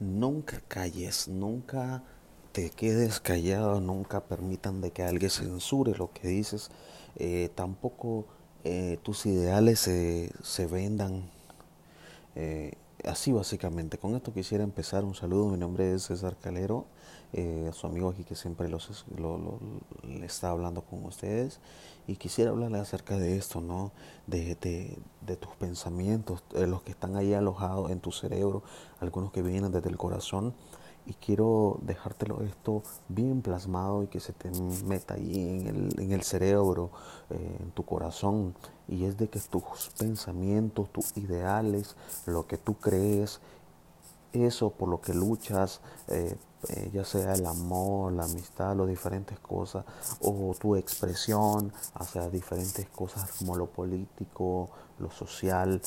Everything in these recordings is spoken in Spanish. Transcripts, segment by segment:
nunca calles, nunca te quedes callado, nunca permitan de que alguien censure lo que dices, eh, tampoco eh, tus ideales se vendan. Eh, así básicamente, con esto quisiera empezar un saludo, mi nombre es César Calero, su amigo aquí que siempre los, le está hablando con ustedes y quisiera hablarle acerca de esto, ¿no? De, de, tus pensamientos, los que están ahí alojados en tu cerebro, algunos que vienen desde el corazón. Y quiero dejártelo esto bien plasmado y que se te meta ahí en el, en el cerebro, eh, en tu corazón. Y es de que tus pensamientos, tus ideales, lo que tú crees, eso por lo que luchas, eh, eh, ya sea el amor, la amistad, las diferentes cosas, o tu expresión hacia diferentes cosas como lo político, lo social,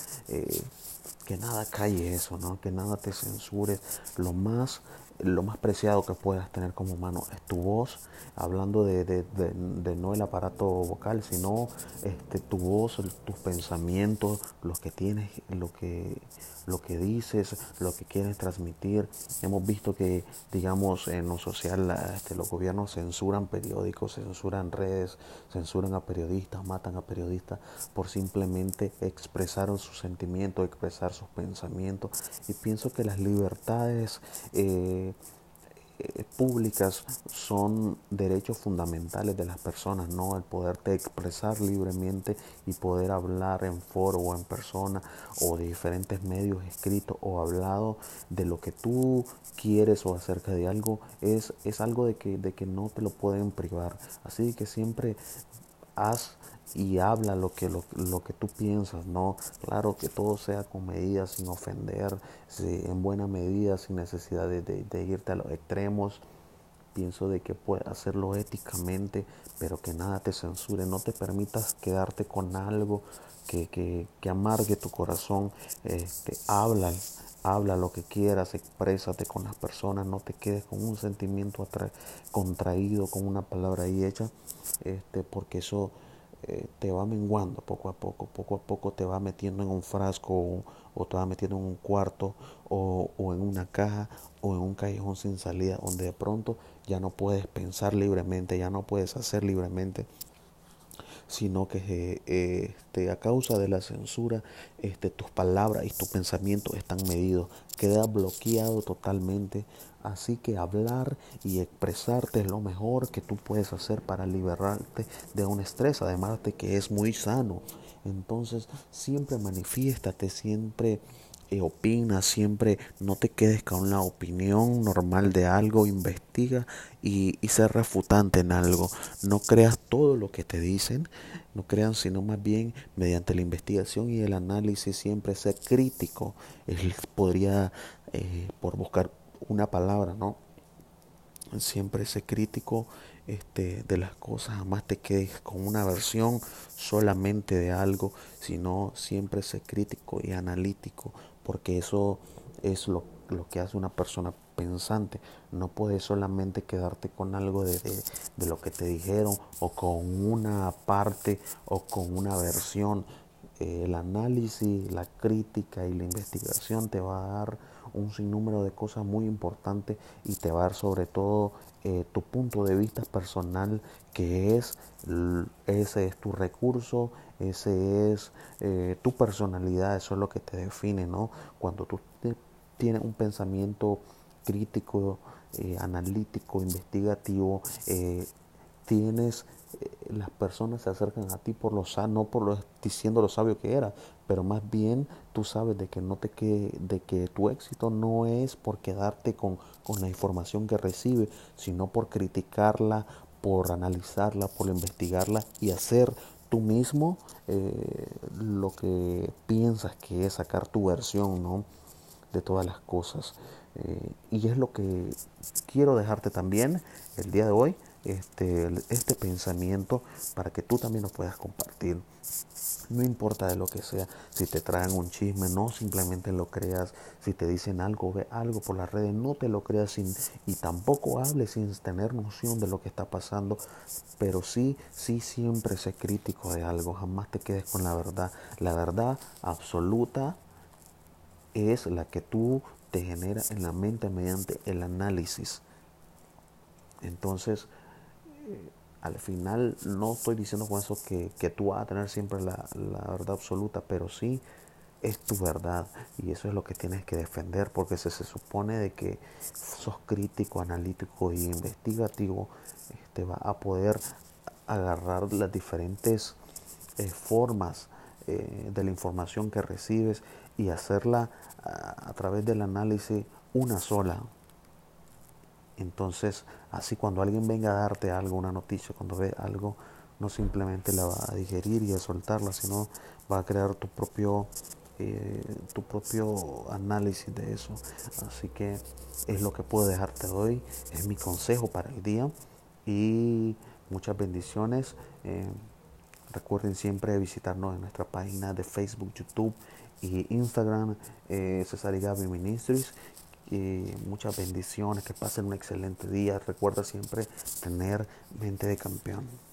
que nada calle eso, ¿no? que nada te censure, lo más lo más preciado que puedas tener como humano es tu voz, hablando de, de, de, no el aparato vocal, sino este, tu voz, tus pensamientos, lo que tienes, lo que, lo que dices, lo que quieres transmitir. Hemos visto que, digamos, en lo social este, los gobiernos censuran periódicos, censuran redes, censuran a periodistas, matan a periodistas por simplemente expresar sus sentimientos, expresar sus pensamientos. Y pienso que las libertades... Eh, eh, públicas son derechos fundamentales de las personas, ¿no? El poderte expresar libremente y poder hablar en foro o en persona o de diferentes medios escritos o hablado de lo que tú quieres o acerca de algo es, es algo de que, de que no te lo pueden privar. Así que siempre haz y habla lo que, lo, lo, que tú piensas, ¿no? Claro que todo sea con medida, sin ofender, en buena medida, sin necesidad de, de, irte a los extremos. Pienso de que puedes hacerlo éticamente, pero que nada te censure, no te permitas quedarte con algo que, que, que amargue tu corazón. Este, habla, habla lo que quieras, exprésate con las personas, no te quedes con un sentimiento contraído, con una palabra ahí hecha, este, porque eso eh, te va menguando poco a poco, poco a poco te va metiendo en un frasco o, te va metiendo en un cuarto o, en una caja o en un callejón sin salida donde de pronto ya no puedes pensar libremente, ya no puedes hacer libremente sino que eh, este, a causa de la censura este, tus palabras y tus pensamientos están medidos, queda bloqueado totalmente Así que hablar y expresarte es lo mejor que tú puedes hacer para liberarte de un estrés, además de que es muy sano. Entonces siempre manifiéstate, siempre opina, siempre no te quedes con la opinión normal de algo, investiga y, y ser refutante en algo. No creas todo lo que te dicen, no crean, sino más bien mediante la investigación y el análisis siempre ser crítico. Él podría, eh, por buscar una palabra, ¿no? Siempre sé crítico este, de las cosas, jamás te quedes con una versión solamente de algo, sino siempre sé crítico y analítico, porque eso es lo, lo que hace una persona pensante. No puedes solamente quedarte con algo de, de, de, lo que te dijeron o con una parte o con una versión. El análisis, la crítica y la investigación te va a dar un sinnúmero de cosas muy importantes y te va a dar sobre todo eh, tu punto de vista personal que es ese es tu recurso ese es eh, tu personalidad eso es lo que te define no cuando tú tienes un pensamiento crítico eh, analítico investigativo tienes las personas se acercan a ti por lo no por lo diciendo lo sabio que era, pero más bien tú sabes de que no te que, de que tu éxito no es por quedarte con, con la información que recibe, sino por criticarla, por analizarla, por investigarla y hacer tú mismo eh, lo que piensas que es sacar tu versión ¿no? de todas las cosas. Eh, y es lo que quiero dejarte también el día de hoy este, este pensamiento para que tú también lo puedas compartir. No importa de lo que sea, si te traen un chisme, no simplemente lo creas. Si te dicen algo, ve algo por las redes, no te lo creas sin, y tampoco hables sin tener noción de lo que está pasando. Pero sí, sí siempre sé crítico de algo. Jamás te quedes con la verdad. La verdad absoluta es la que tú te genera en la mente mediante el análisis. Entonces, al final no estoy diciendo con eso que, tú vas a tener siempre la, la, verdad absoluta, pero sí es tu verdad y eso es lo que tienes que defender porque se, se supone de que sos crítico, analítico y investigativo, te va a poder agarrar las diferentes eh, formas eh, de la información que recibes y hacerla a través del análisis una sola. Entonces, así cuando alguien venga a darte algo, una noticia, cuando ve algo, no simplemente la va a digerir y a soltarla, sino va a crear tu propio, eh, tu propio análisis de eso. Así que es lo que puedo dejarte hoy, es mi consejo para el día y muchas bendiciones. Eh, recuerden siempre visitarnos en nuestra página de Facebook, YouTube y Instagram, eh, Cesar Gaby Ministries y muchas bendiciones, que pasen un excelente día. Recuerda siempre tener mente de campeón.